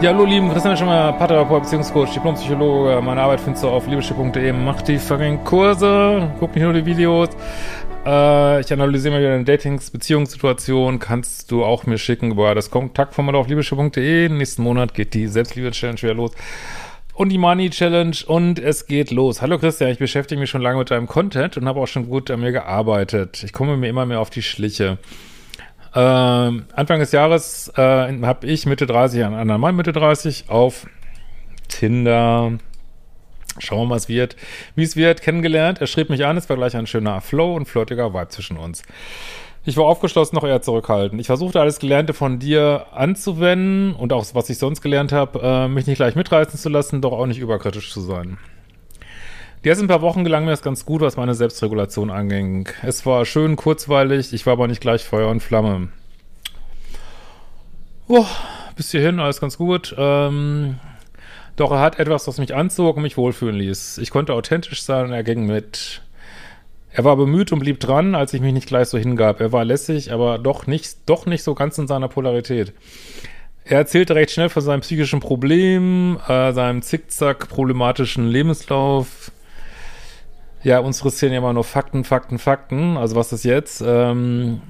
Ja, hallo lieben, Christian Schimmer, Paartherapeut, Beziehungscoach, Diplompsychologe. Meine Arbeit findest du auf liebeschiff.de. Mach die fucking Kurse, guck nicht nur die Videos. Äh, ich analysiere mal wieder deine Datings, Beziehungssituation. Kannst du auch mir schicken über das Kontaktformular auf liebeschiff.de. Nächsten Monat geht die Selbstliebe-Challenge wieder los. Und die Money Challenge und es geht los. Hallo Christian, ich beschäftige mich schon lange mit deinem Content und habe auch schon gut an mir gearbeitet. Ich komme mir immer mehr auf die Schliche. Ähm, Anfang des Jahres äh, habe ich Mitte 30, einen anderen Mann Mitte 30 auf Tinder. Schauen wir mal, was wird, wie es wird, kennengelernt. Er schrieb mich an, es war gleich ein schöner Flow und flirtiger Vibe zwischen uns. Ich war aufgeschlossen, noch eher zurückhaltend. Ich versuchte alles Gelernte von dir anzuwenden und auch was ich sonst gelernt habe, äh, mich nicht gleich mitreißen zu lassen, doch auch nicht überkritisch zu sein. Die ersten paar Wochen gelang mir das ganz gut, was meine Selbstregulation anging. Es war schön kurzweilig, ich war aber nicht gleich Feuer und Flamme. Oh, bis hierhin alles ganz gut. Ähm, doch er hat etwas, was mich anzog und mich wohlfühlen ließ. Ich konnte authentisch sein und er ging mit. Er war bemüht und blieb dran, als ich mich nicht gleich so hingab. Er war lässig, aber doch nicht, doch nicht so ganz in seiner Polarität. Er erzählte recht schnell von seinem psychischen Problem, äh, seinem zickzack problematischen Lebenslauf, ja, uns interessieren ja immer nur Fakten, Fakten, Fakten. Also was ist jetzt? Ähm,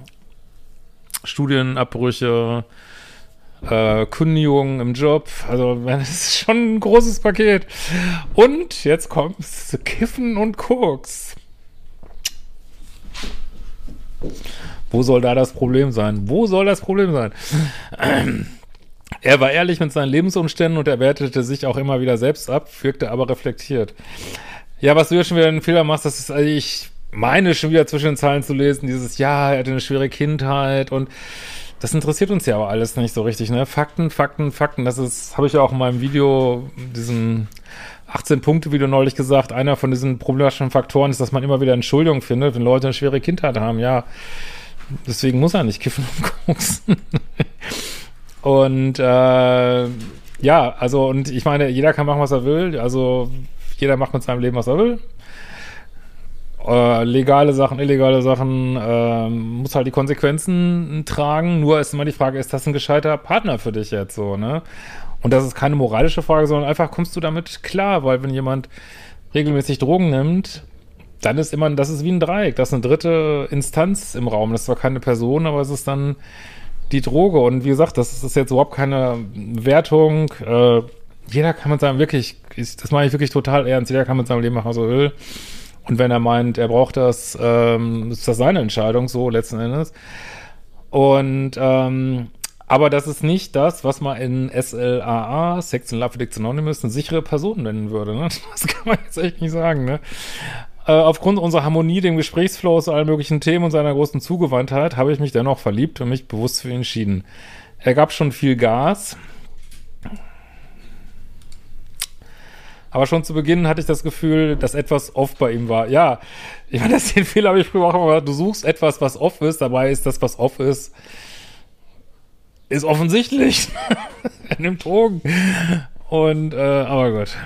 Studienabbrüche, äh, Kündigungen im Job. Also das ist schon ein großes Paket. Und jetzt kommt Kiffen und Koks. Wo soll da das Problem sein? Wo soll das Problem sein? Er war ehrlich mit seinen Lebensumständen und er wertete sich auch immer wieder selbst ab, wirkte aber reflektiert. Ja, was du ja schon wieder einen Fehler machst, das ist, also ich meine schon wieder zwischen den Zeilen zu lesen, dieses, ja, er hatte eine schwere Kindheit und das interessiert uns ja aber alles nicht so richtig, ne? Fakten, Fakten, Fakten, das ist, habe ich ja auch in meinem Video, diesen 18-Punkte-Video neulich gesagt, einer von diesen problematischen Faktoren ist, dass man immer wieder Entschuldigung findet, wenn Leute eine schwere Kindheit haben, ja. Deswegen muss er nicht kiffen und koksen. und äh, ja, also, und ich meine, jeder kann machen, was er will. Also jeder macht mit seinem Leben, was er will. Äh, legale Sachen, illegale Sachen, äh, muss halt die Konsequenzen tragen. Nur ist immer die Frage, ist das ein gescheiter Partner für dich jetzt so, ne? Und das ist keine moralische Frage, sondern einfach kommst du damit klar, weil wenn jemand regelmäßig Drogen nimmt, dann ist immer, das ist wie ein Dreieck, das ist eine dritte Instanz im Raum. Das ist zwar keine Person, aber es ist dann die Droge. Und wie gesagt, das ist jetzt überhaupt keine Wertung. Äh, jeder kann mit seinem wirklich, das meine ich wirklich total ernst, jeder kann mit seinem Leben machen, was er will. Und wenn er meint, er braucht das, ähm, ist das seine Entscheidung, so letzten Endes. Und, ähm, aber das ist nicht das, was man in SLAA, Sex and Love Addicts Anonymous, eine sichere Person nennen würde. Ne? Das kann man jetzt echt nicht sagen. Ne? Äh, aufgrund unserer Harmonie, dem Gesprächsflow aus allen möglichen Themen und seiner großen Zugewandtheit habe ich mich dennoch verliebt und mich bewusst für ihn entschieden. Er gab schon viel Gas, Aber schon zu Beginn hatte ich das Gefühl, dass etwas off bei ihm war. Ja, ich meine, das den Fehler habe ich früher auch immer. Du suchst etwas, was off ist, dabei ist das, was off ist, ist offensichtlich. er nimmt Drogen. Und, äh, aber gut.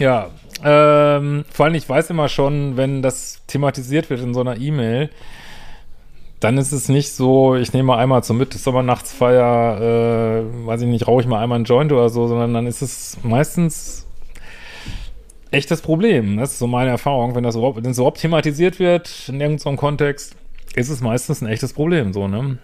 Ja, ähm, vor allem, ich weiß immer schon, wenn das thematisiert wird in so einer E-Mail, dann ist es nicht so, ich nehme mal einmal zum mit, ist Sommernachtsfeier, äh, weiß ich nicht, rauche ich mal einmal einen Joint oder so, sondern dann ist es meistens echtes Problem. Das ist so meine Erfahrung. Wenn das überhaupt, wenn überhaupt thematisiert wird in irgendeinem Kontext, ist es meistens ein echtes Problem, so, ne?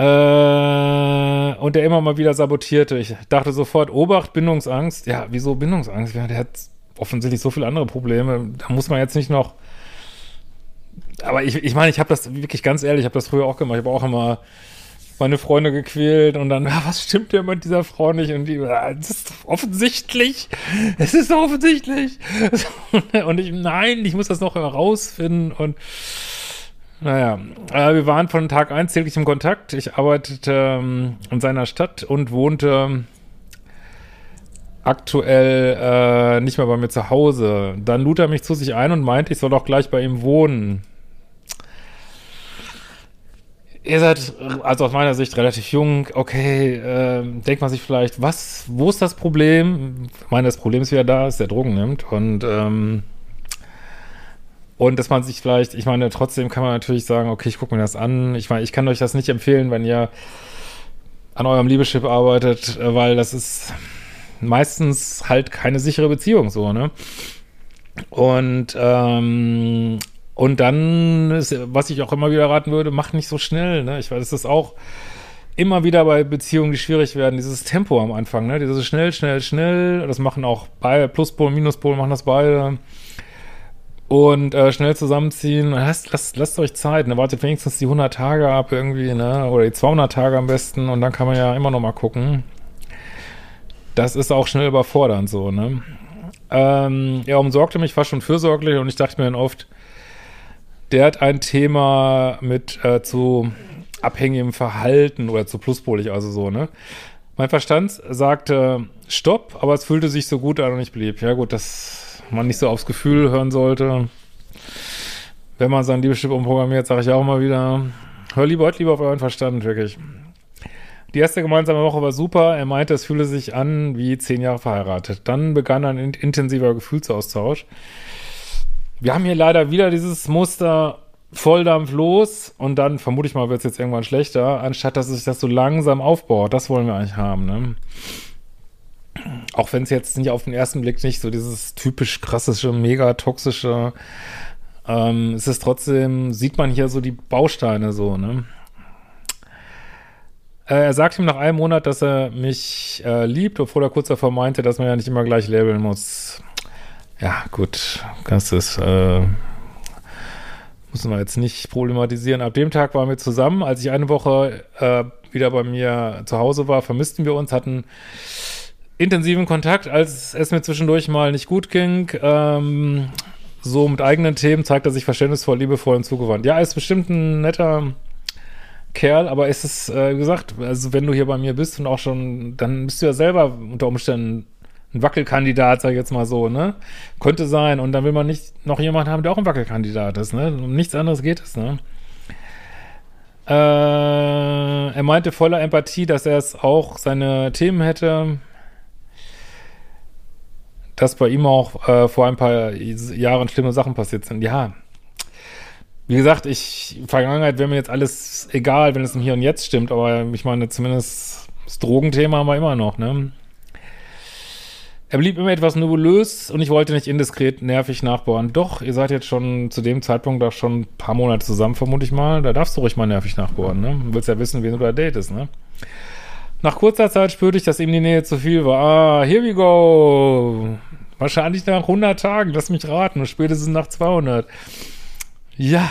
Äh, und der immer mal wieder sabotierte. Ich dachte sofort, Obacht, Bindungsangst. Ja, wieso Bindungsangst? Ja, der hat offensichtlich so viele andere Probleme. Da muss man jetzt nicht noch. Aber ich, ich meine, ich habe das wirklich ganz ehrlich, ich habe das früher auch gemacht. Ich habe auch immer meine Freunde gequält und dann, ah, was stimmt denn mit dieser Frau nicht? Und die, ah, das ist offensichtlich. Es ist offensichtlich. Und ich, nein, ich muss das noch herausfinden und naja, äh, wir waren von Tag 1 täglich im Kontakt. Ich arbeitete ähm, in seiner Stadt und wohnte aktuell äh, nicht mehr bei mir zu Hause. Dann lud er mich zu sich ein und meinte, ich soll doch gleich bei ihm wohnen. Ihr seid, also aus meiner Sicht, relativ jung. Okay, äh, denkt man sich vielleicht, was, wo ist das Problem? Ich meine, das Problem ist wieder da, dass der Drogen nimmt und ähm, und dass man sich vielleicht, ich meine, trotzdem kann man natürlich sagen, okay, ich gucke mir das an. Ich meine, ich kann euch das nicht empfehlen, wenn ihr an eurem Liebeschip arbeitet, weil das ist meistens halt keine sichere Beziehung so, ne? Und, ähm, und dann, ist, was ich auch immer wieder raten würde, macht nicht so schnell, ne? Ich weiß, das ist auch immer wieder bei Beziehungen, die schwierig werden, dieses Tempo am Anfang, ne? Dieses schnell, schnell, schnell, das machen auch beide, Pluspol, Minuspol machen das beide und äh, schnell zusammenziehen. Lasst, lasst, lasst euch Zeit, ne? wartet wenigstens die 100 Tage ab irgendwie, ne? oder die 200 Tage am besten und dann kann man ja immer noch mal gucken. Das ist auch schnell überfordernd so, ne? Ähm, er umsorgte mich fast schon fürsorglich und ich dachte mir dann oft, der hat ein Thema mit äh, zu abhängigem Verhalten oder zu pluspolig, also so, ne? Mein Verstand sagte Stopp, aber es fühlte sich so gut an und ich blieb. Ja gut, das man nicht so aufs Gefühl hören sollte. Wenn man sein Liebeschip umprogrammiert, sage ich auch mal wieder, hör lieber heute lieber auf euren Verstand, wirklich. Die erste gemeinsame Woche war super. Er meinte, es fühle sich an wie zehn Jahre verheiratet. Dann begann ein intensiver Gefühlsaustausch. Wir haben hier leider wieder dieses Muster Volldampf los und dann, vermute ich mal, wird es jetzt irgendwann schlechter, anstatt dass sich das so langsam aufbaut. Das wollen wir eigentlich haben, ne? auch wenn es jetzt nicht auf den ersten Blick nicht so dieses typisch krassische, mega toxische, ähm, ist es trotzdem, sieht man hier so die Bausteine so, ne? Äh, er sagt ihm nach einem Monat, dass er mich äh, liebt, obwohl er kurz davor meinte, dass man ja nicht immer gleich labeln muss. Ja, gut, das äh, müssen wir jetzt nicht problematisieren. Ab dem Tag waren wir zusammen. Als ich eine Woche äh, wieder bei mir zu Hause war, vermissten wir uns, hatten intensiven Kontakt, als es mir zwischendurch mal nicht gut ging. Ähm, so mit eigenen Themen zeigt er sich verständnisvoll, liebevoll und zugewandt. Ja, ist bestimmt ein netter Kerl, aber ist es, äh, gesagt, also wenn du hier bei mir bist und auch schon, dann bist du ja selber unter Umständen ein Wackelkandidat, sag ich jetzt mal so, ne? Könnte sein. Und dann will man nicht noch jemanden haben, der auch ein Wackelkandidat ist, ne? Um nichts anderes geht es, ne? Äh, er meinte voller Empathie, dass er es auch seine Themen hätte dass bei ihm auch äh, vor ein paar Jahren schlimme Sachen passiert sind. Ja. Wie gesagt, ich, Vergangenheit wäre mir jetzt alles egal, wenn es im Hier und Jetzt stimmt, aber ich meine, zumindest das Drogenthema haben wir immer noch, ne? Er blieb immer etwas nebulös und ich wollte nicht indiskret nervig nachbohren. Doch, ihr seid jetzt schon zu dem Zeitpunkt da schon ein paar Monate zusammen, vermute ich mal. Da darfst du ruhig mal nervig nachbohren, ne? Du willst ja wissen, wen du da datest, ne? Nach kurzer Zeit spürte ich, dass ihm die Nähe zu viel war. Ah, here we go. Wahrscheinlich nach 100 Tagen, lass mich raten, spätestens nach 200. Ja.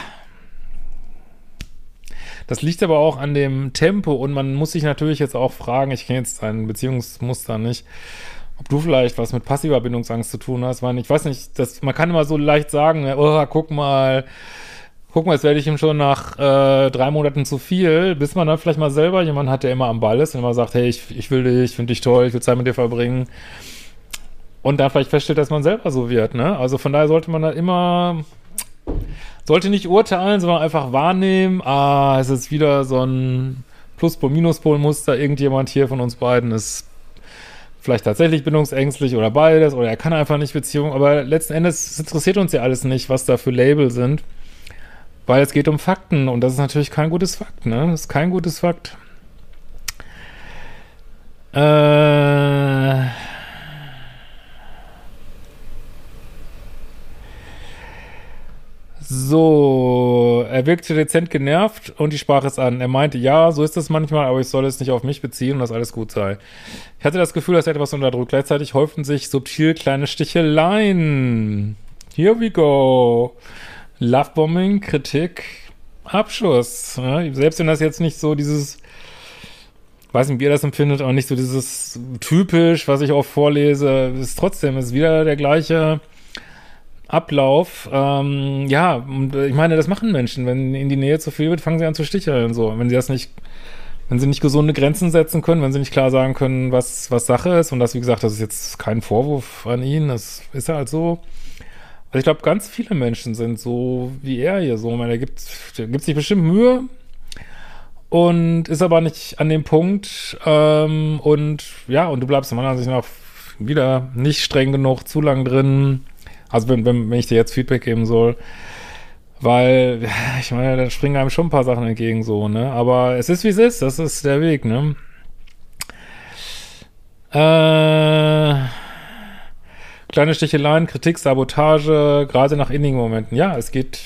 Das liegt aber auch an dem Tempo und man muss sich natürlich jetzt auch fragen, ich kenne jetzt dein Beziehungsmuster nicht, ob du vielleicht was mit passiver Bindungsangst zu tun hast, weil ich weiß nicht, das, man kann immer so leicht sagen, oh, guck mal, guck mal, jetzt werde ich ihm schon nach äh, drei Monaten zu viel, bis man dann vielleicht mal selber jemanden hat, der immer am Ball ist und immer sagt, hey, ich, ich will dich, ich finde dich toll, ich will Zeit mit dir verbringen und dann vielleicht feststellt, dass man selber so wird, ne? Also von daher sollte man da immer, sollte nicht urteilen, sondern einfach wahrnehmen, ah, es ist wieder so ein Pluspol, Minuspol-Muster, irgendjemand hier von uns beiden ist vielleicht tatsächlich bindungsängstlich oder beides oder er kann einfach nicht Beziehung, aber letzten Endes interessiert uns ja alles nicht, was da für Label sind, weil es geht um Fakten und das ist natürlich kein gutes Fakt, ne? Das ist kein gutes Fakt. Äh So, er wirkte dezent genervt und die sprach es an. Er meinte, ja, so ist es manchmal, aber ich soll es nicht auf mich beziehen und dass alles gut sei. Ich hatte das Gefühl, dass er etwas unterdrückt. Gleichzeitig häuften sich subtil kleine Sticheleien. Here we go. Lovebombing, Kritik, Abschuss. Ja, selbst wenn das jetzt nicht so dieses weiß nicht, wie ihr das empfindet, aber nicht so dieses typisch, was ich oft vorlese, ist trotzdem, ist wieder der gleiche Ablauf. Ähm, ja, und ich meine, das machen Menschen. Wenn in die Nähe zu viel wird, fangen sie an zu sticheln. So, wenn sie das nicht, wenn sie nicht gesunde Grenzen setzen können, wenn sie nicht klar sagen können, was, was Sache ist, und das, wie gesagt, das ist jetzt kein Vorwurf an ihn, das ist ja halt so. Also ich glaube, ganz viele Menschen sind so wie er hier so. Ich meine, der gibt, der gibt sich bestimmt Mühe, und ist aber nicht an dem Punkt ähm, und ja, und du bleibst meiner Ansicht nach wieder nicht streng genug, zu lang drin. Also wenn, wenn, wenn ich dir jetzt Feedback geben soll, weil, ich meine, da springen einem schon ein paar Sachen entgegen so, ne? Aber es ist wie es ist, das ist der Weg, ne? Äh, kleine Sticheleien, Kritik, Sabotage, gerade nach innigen Momenten. Ja, es geht,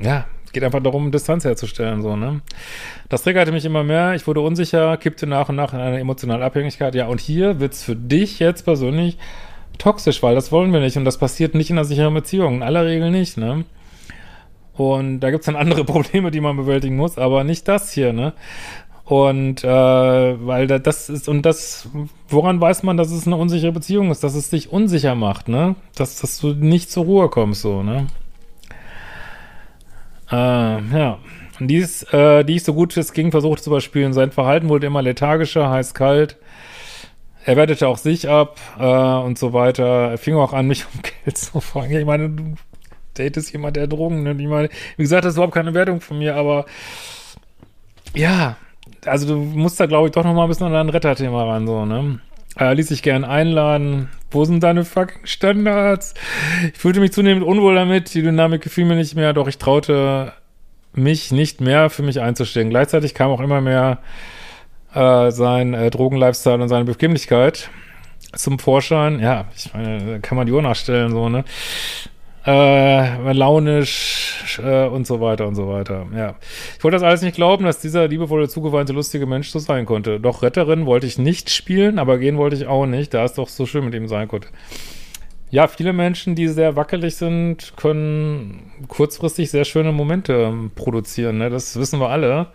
ja, geht einfach darum, Distanz herzustellen, so, ne? Das triggerte mich immer mehr, ich wurde unsicher, kippte nach und nach in eine emotionale Abhängigkeit. Ja, und hier wird's für dich jetzt persönlich toxisch, weil das wollen wir nicht und das passiert nicht in einer sicheren Beziehung, in aller Regel nicht, ne? Und da gibt's dann andere Probleme, die man bewältigen muss, aber nicht das hier, ne? Und äh, weil da, das ist, und das, woran weiß man, dass es eine unsichere Beziehung ist, dass es dich unsicher macht, ne? Dass, dass du nicht zur Ruhe kommst, so, ne? Äh, ja. Und dies, äh, die ich so gut es ging versucht zu überspielen. Sein Verhalten wurde immer lethargischer, heiß kalt. Er wertete auch sich ab äh, und so weiter. Er fing auch an, mich um Geld zu fragen. Ich meine, du datest jemand, der Drogen nimmt. Ich meine, wie gesagt, das ist überhaupt keine Wertung von mir, aber ja, also du musst da, glaube ich, doch noch mal ein bisschen an dein Retterthema ran, so, ne? Er ließ sich gern einladen. Wo sind deine fucking Standards? Ich fühlte mich zunehmend unwohl damit. Die Dynamik gefiel mir nicht mehr, doch ich traute mich nicht mehr für mich einzustehen. Gleichzeitig kam auch immer mehr äh, sein äh, Drogenlifestyle und seine Bequemlichkeit zum Vorschein. Ja, ich meine, kann man die Uhr nachstellen, so, ne? Äh, launisch äh, und so weiter und so weiter. Ja. Ich wollte das alles nicht glauben, dass dieser liebevolle, zugeweinte, lustige Mensch so sein konnte. Doch Retterin wollte ich nicht spielen, aber gehen wollte ich auch nicht, da es doch so schön mit ihm sein konnte. Ja, viele Menschen, die sehr wackelig sind, können kurzfristig sehr schöne Momente ähm, produzieren. Ne? Das wissen wir alle.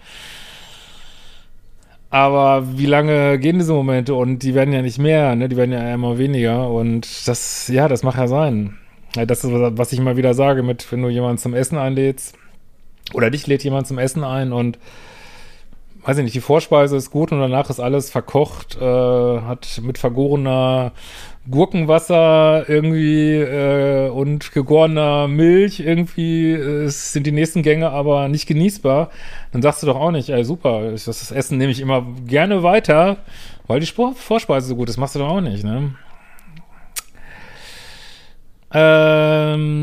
Aber wie lange gehen diese Momente? Und die werden ja nicht mehr, ne? Die werden ja immer weniger. Und das, ja, das macht ja sein. Das ist, was ich immer wieder sage, mit, wenn du jemanden zum Essen einlädst, oder dich lädt jemand zum Essen ein und weiß ich nicht, die Vorspeise ist gut und danach ist alles verkocht, äh, hat mit vergorener Gurkenwasser irgendwie äh, und gegorener Milch irgendwie äh, sind die nächsten Gänge aber nicht genießbar, dann sagst du doch auch nicht, ey super, das Essen nehme ich immer gerne weiter, weil die Spor Vorspeise so gut ist, machst du doch auch nicht, ne? Ähm,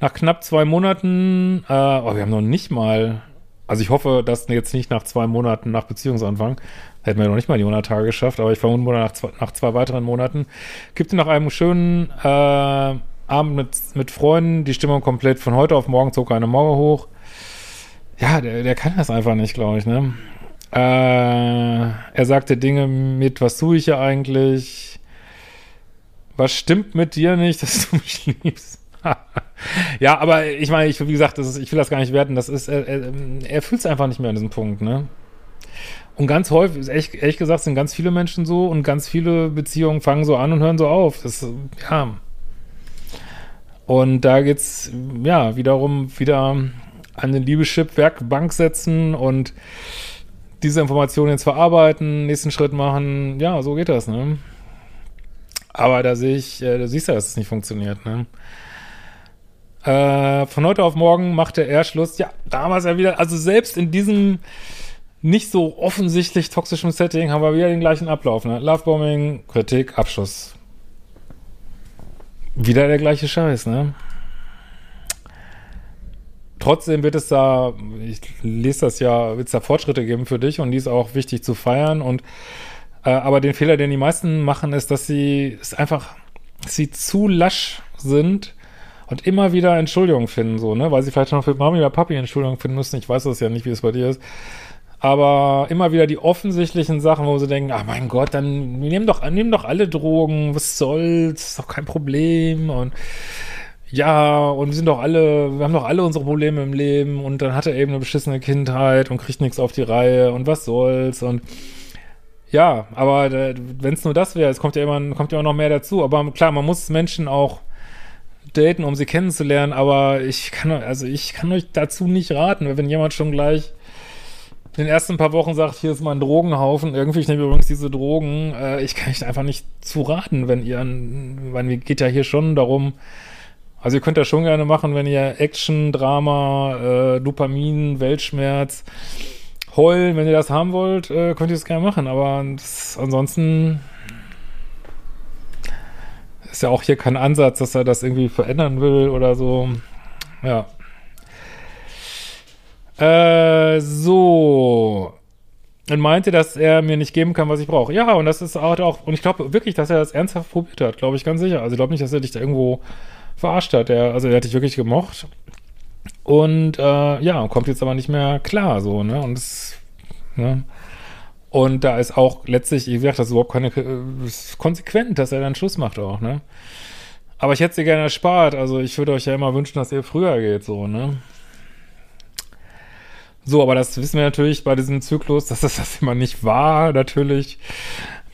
nach knapp zwei Monaten, äh, oh, wir haben noch nicht mal, also ich hoffe, dass jetzt nicht nach zwei Monaten nach Beziehungsanfang, hätten wir noch nicht mal die 100 Tage geschafft, aber ich vermute nach zwei, nach zwei weiteren Monaten, gibt nach einem schönen äh, Abend mit, mit Freunden die Stimmung komplett von heute auf morgen zog eine Mauer hoch. Ja, der, der kann das einfach nicht, glaube ich, ne? Äh, er sagte Dinge mit, was tue ich hier eigentlich? Was stimmt mit dir nicht, dass du mich liebst? ja, aber ich meine, ich, wie gesagt, ist, ich will das gar nicht werten. Das ist, er, er, er fühlt es einfach nicht mehr an diesem Punkt, ne? Und ganz häufig, ehrlich, ehrlich gesagt, sind ganz viele Menschen so und ganz viele Beziehungen fangen so an und hören so auf. Das, ja. Und da geht's, ja, wiederum wieder an den Liebeschip-Werkbank setzen und diese Informationen jetzt verarbeiten, nächsten Schritt machen. Ja, so geht das, ne? Aber da sehe ich, äh, du siehst ja, dass es nicht funktioniert, ne? Äh, von heute auf morgen machte er Schluss. Ja, damals ja wieder, also selbst in diesem nicht so offensichtlich toxischen Setting haben wir wieder den gleichen Ablauf. Ne? Lovebombing, Kritik, Abschuss. Wieder der gleiche Scheiß, ne? Trotzdem wird es da, ich lese das ja, wird es da Fortschritte geben für dich und die ist auch wichtig zu feiern und äh, aber den Fehler, den die meisten machen, ist, dass sie es einfach, dass sie zu lasch sind und immer wieder Entschuldigungen finden, so, ne? Weil sie vielleicht noch für Mami oder Papi Entschuldigungen finden müssen. Ich weiß das ja nicht, wie es bei dir ist. Aber immer wieder die offensichtlichen Sachen, wo sie denken, ach mein Gott, dann nehmen doch, nehmen doch alle Drogen, was soll's, ist doch kein Problem. Und ja, und wir sind doch alle, wir haben doch alle unsere Probleme im Leben und dann hat er eben eine beschissene Kindheit und kriegt nichts auf die Reihe und was soll's und ja, aber äh, wenn es nur das wäre, es kommt ja immer, kommt ja auch noch mehr dazu. Aber klar, man muss Menschen auch daten, um sie kennenzulernen, aber ich kann, also ich kann euch dazu nicht raten, wenn jemand schon gleich in den ersten paar Wochen sagt, hier ist mal ein Drogenhaufen, irgendwie, ich nehme übrigens diese Drogen, äh, ich kann euch einfach nicht zu raten, wenn ihr, weil mir geht ja hier schon darum, also ihr könnt das schon gerne machen, wenn ihr Action, Drama, äh, Dopamin, Weltschmerz, Heulen, wenn ihr das haben wollt, äh, könnt ihr es gerne machen, aber das, ansonsten ist ja auch hier kein Ansatz, dass er das irgendwie verändern will oder so. Ja. Äh, so. Und meinte, dass er mir nicht geben kann, was ich brauche. Ja, und das ist auch, und ich glaube wirklich, dass er das ernsthaft probiert hat, glaube ich ganz sicher. Also ich glaube nicht, dass er dich da irgendwo verarscht hat. Er, also er hat dich wirklich gemocht. Und äh, ja, kommt jetzt aber nicht mehr klar, so, ne? Und das, ne? Und da ist auch letztlich, wie gesagt, das ist überhaupt keine äh, ist konsequent, dass er dann Schluss macht auch, ne? Aber ich hätte sie gerne erspart. Also ich würde euch ja immer wünschen, dass ihr früher geht, so, ne? So, aber das wissen wir natürlich bei diesem Zyklus, dass das das immer nicht war, natürlich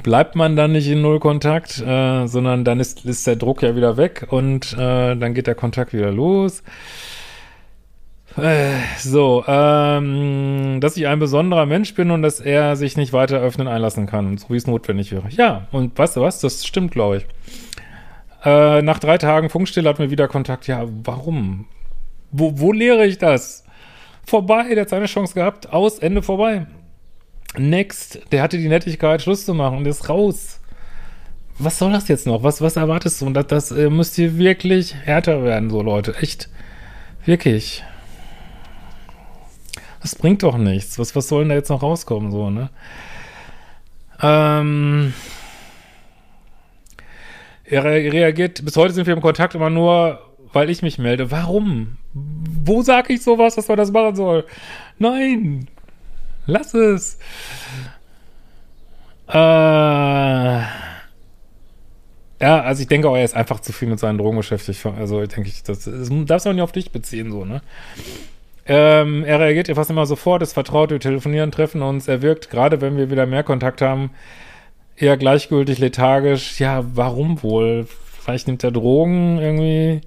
bleibt man dann nicht in Nullkontakt, äh, sondern dann ist, ist der Druck ja wieder weg und äh, dann geht der Kontakt wieder los. Äh, so, ähm, dass ich ein besonderer Mensch bin und dass er sich nicht weiter öffnen einlassen kann, so wie es notwendig wäre. Ja, und weißt du was? Das stimmt, glaube ich. Äh, nach drei Tagen Funkstille hatten wir wieder Kontakt. Ja, warum? Wo, wo lehre ich das? Vorbei, der hat seine Chance gehabt. Aus, Ende vorbei. Next, der hatte die Nettigkeit, Schluss zu machen und ist raus. Was soll das jetzt noch? Was, was erwartest du? Und das, das äh, müsst ihr wirklich härter werden, so Leute. Echt. Wirklich. Das bringt doch nichts. Was, was soll denn da jetzt noch rauskommen, so, ne? Ähm. Er reagiert, bis heute sind wir im Kontakt immer nur, weil ich mich melde. Warum? Wo sage ich sowas, dass man das machen soll? Nein! Lass es! Äh. Ja, also ich denke auch, er ist einfach zu viel mit seinen Drogen beschäftigt. Also ich denke, das, das darfst du auch nicht auf dich beziehen, so, ne? Ähm, er reagiert fast immer sofort, ist vertraut, wir telefonieren, treffen uns. Er wirkt, gerade wenn wir wieder mehr Kontakt haben, eher gleichgültig, lethargisch. Ja, warum wohl? Vielleicht nimmt er Drogen irgendwie.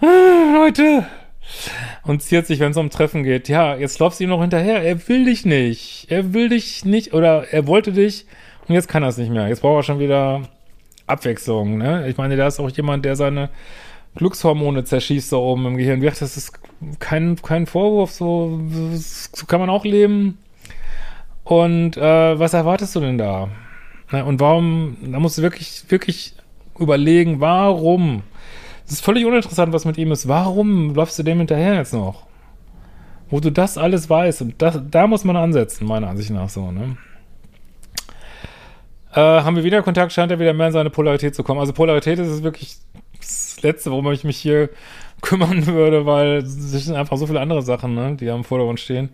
Ah, Leute! Und ziert sich, wenn es um Treffen geht. Ja, jetzt laufst du ihm noch hinterher. Er will dich nicht. Er will dich nicht. Oder er wollte dich. Und jetzt kann er es nicht mehr. Jetzt braucht er schon wieder Abwechslung. Ne? Ich meine, da ist auch jemand, der seine Glückshormone zerschießt da oben im Gehirn. Wie gesagt, das ist kein, kein Vorwurf, so, so kann man auch leben. Und äh, was erwartest du denn da? Und warum, da musst du wirklich, wirklich überlegen, warum? Es ist völlig uninteressant, was mit ihm ist. Warum läufst du dem hinterher jetzt noch? Wo du das alles weißt. Und das, da muss man ansetzen, meiner Ansicht nach so, ne? Äh, haben wir wieder Kontakt, scheint er wieder mehr in seine Polarität zu kommen. Also Polarität ist wirklich das Letzte, worum ich mich hier kümmern würde, weil es sind einfach so viele andere Sachen, ne, die am Vordergrund stehen.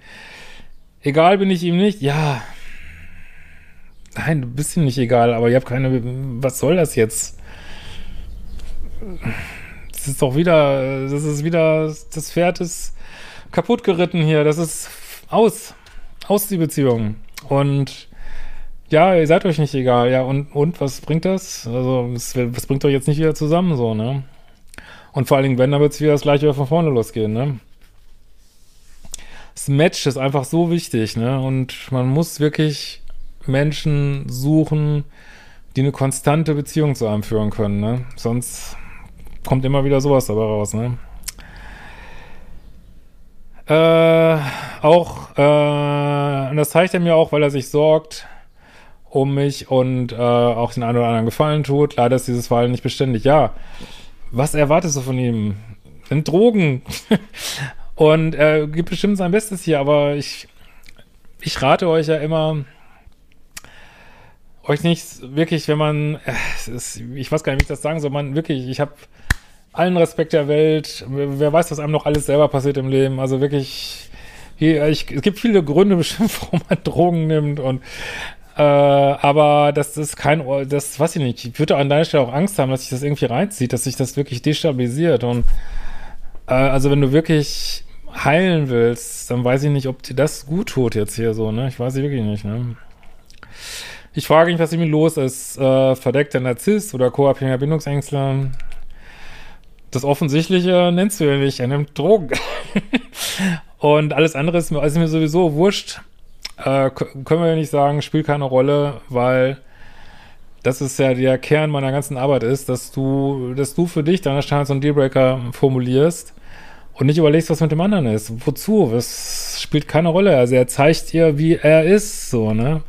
Egal bin ich ihm nicht, ja. Nein, du bist ihm nicht egal, aber ich habe keine. Was soll das jetzt? Das ist doch wieder. Das ist wieder. Das Pferd ist kaputt geritten hier. Das ist aus. Aus die Beziehung. Und ja, ihr seid euch nicht egal. Ja, und, und was bringt das? Also, was bringt euch jetzt nicht wieder zusammen, so, ne? Und vor allen Dingen, wenn, dann wird es wieder das gleiche von vorne losgehen, ne? Das Match ist einfach so wichtig, ne? Und man muss wirklich Menschen suchen, die eine konstante Beziehung zu einem führen können, ne? Sonst kommt immer wieder sowas dabei raus, ne? Äh, auch, äh, und das zeigt er mir auch, weil er sich sorgt um mich und äh, auch den einen oder anderen Gefallen tut. Leider ist dieses Verhalten nicht beständig. Ja, was erwartest du von ihm? Sind Drogen. Und er gibt bestimmt sein Bestes hier, aber ich, ich rate euch ja immer, euch nicht wirklich, wenn man, äh, ist, ich weiß gar nicht, wie ich das sagen soll, man wirklich, ich habe allen Respekt der Welt, wer weiß, was einem noch alles selber passiert im Leben, also wirklich, hier, ich, es gibt viele Gründe bestimmt, warum man Drogen nimmt und Äh, aber das ist kein, das weiß ich nicht. Ich würde an deiner Stelle auch Angst haben, dass sich das irgendwie reinzieht, dass sich das wirklich destabilisiert. Und äh, also wenn du wirklich heilen willst, dann weiß ich nicht, ob dir das gut tut jetzt hier so, ne? Ich weiß wirklich nicht, ne? Ich frage mich, was mit ihm los ist. Äh, verdeckter Narzisst oder co-abhängiger Bindungsängstler? Das Offensichtliche nennst du ja nicht. Er nimmt Drogen. Und alles andere ist mir, ist mir sowieso wurscht. Äh, können wir nicht sagen, spielt keine Rolle, weil das ist ja der Kern meiner ganzen Arbeit ist, dass du, dass du für dich deine Standards und Dealbreaker formulierst und nicht überlegst, was mit dem anderen ist. Wozu? Es spielt keine Rolle. Also er zeigt dir, wie er ist, so, ne?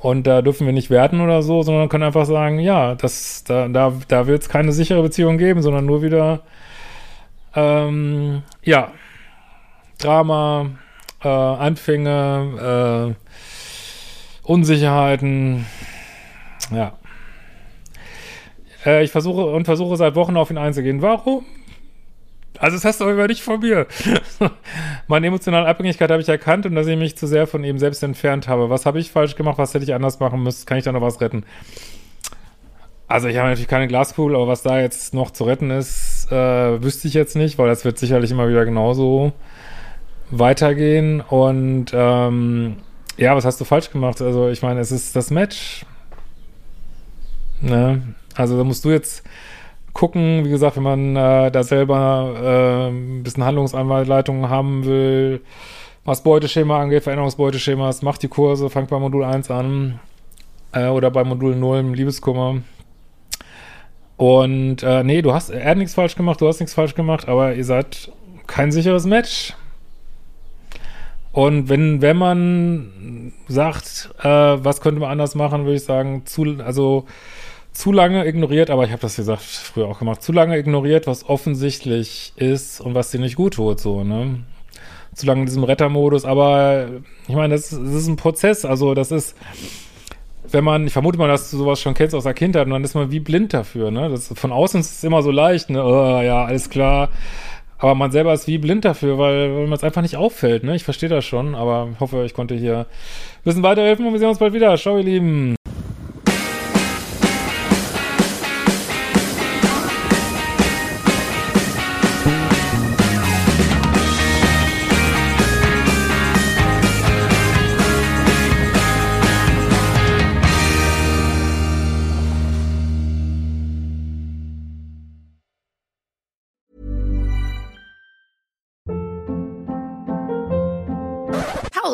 Und da dürfen wir nicht werten oder so, sondern können einfach sagen, ja, das, da, da, da wird es keine sichere Beziehung geben, sondern nur wieder, ähm, ja, Drama, äh, Anfänge, äh, Unsicherheiten, ja. Äh, ich versuche und versuche seit Wochen auf ihn einzugehen. Warum? Also das hast du aber nicht von mir. Meine emotionale Abhängigkeit habe ich erkannt und dass ich mich zu sehr von ihm selbst entfernt habe. Was habe ich falsch gemacht? Was hätte ich anders machen müssen? Kann ich da noch was retten? Also ich habe natürlich keine Glaskugel, aber was da jetzt noch zu retten ist, äh, wüsste ich jetzt nicht, weil das wird sicherlich immer wieder genauso weitergehen. Und ähm, ja, was hast du falsch gemacht? Also ich meine, es ist das Match. Ne? Also da musst du jetzt gucken. Wie gesagt, wenn man äh, da selber äh, ein bisschen Handlungsanleitungen haben will, was Beuteschema angeht, Veränderungsbeuteschemas, macht die Kurse, fangt bei Modul 1 an äh, oder bei Modul 0 im Liebeskummer. Und äh, nee, du hast, er hat nichts falsch gemacht, du hast nichts falsch gemacht, aber ihr seid kein sicheres Match. Und wenn, wenn man sagt, äh, was könnte man anders machen, würde ich sagen, zu, also zu lange ignoriert, aber ich habe das gesagt früher auch gemacht, zu lange ignoriert, was offensichtlich ist und was dir nicht gut tut, so, ne? Zu lange in diesem Rettermodus, aber ich meine, das, das ist ein Prozess, also das ist, wenn man, ich vermute mal, dass du sowas schon kennst aus der Kindheit und dann ist man wie blind dafür, ne? Das, von außen ist es immer so leicht, ne? Oh, ja, alles klar. Aber man selber ist wie blind dafür, weil, weil man es einfach nicht auffällt, ne? Ich verstehe das schon, aber hoffe, ich konnte hier ein bisschen weiterhelfen und wir sehen uns bald wieder. Ciao, ihr Lieben.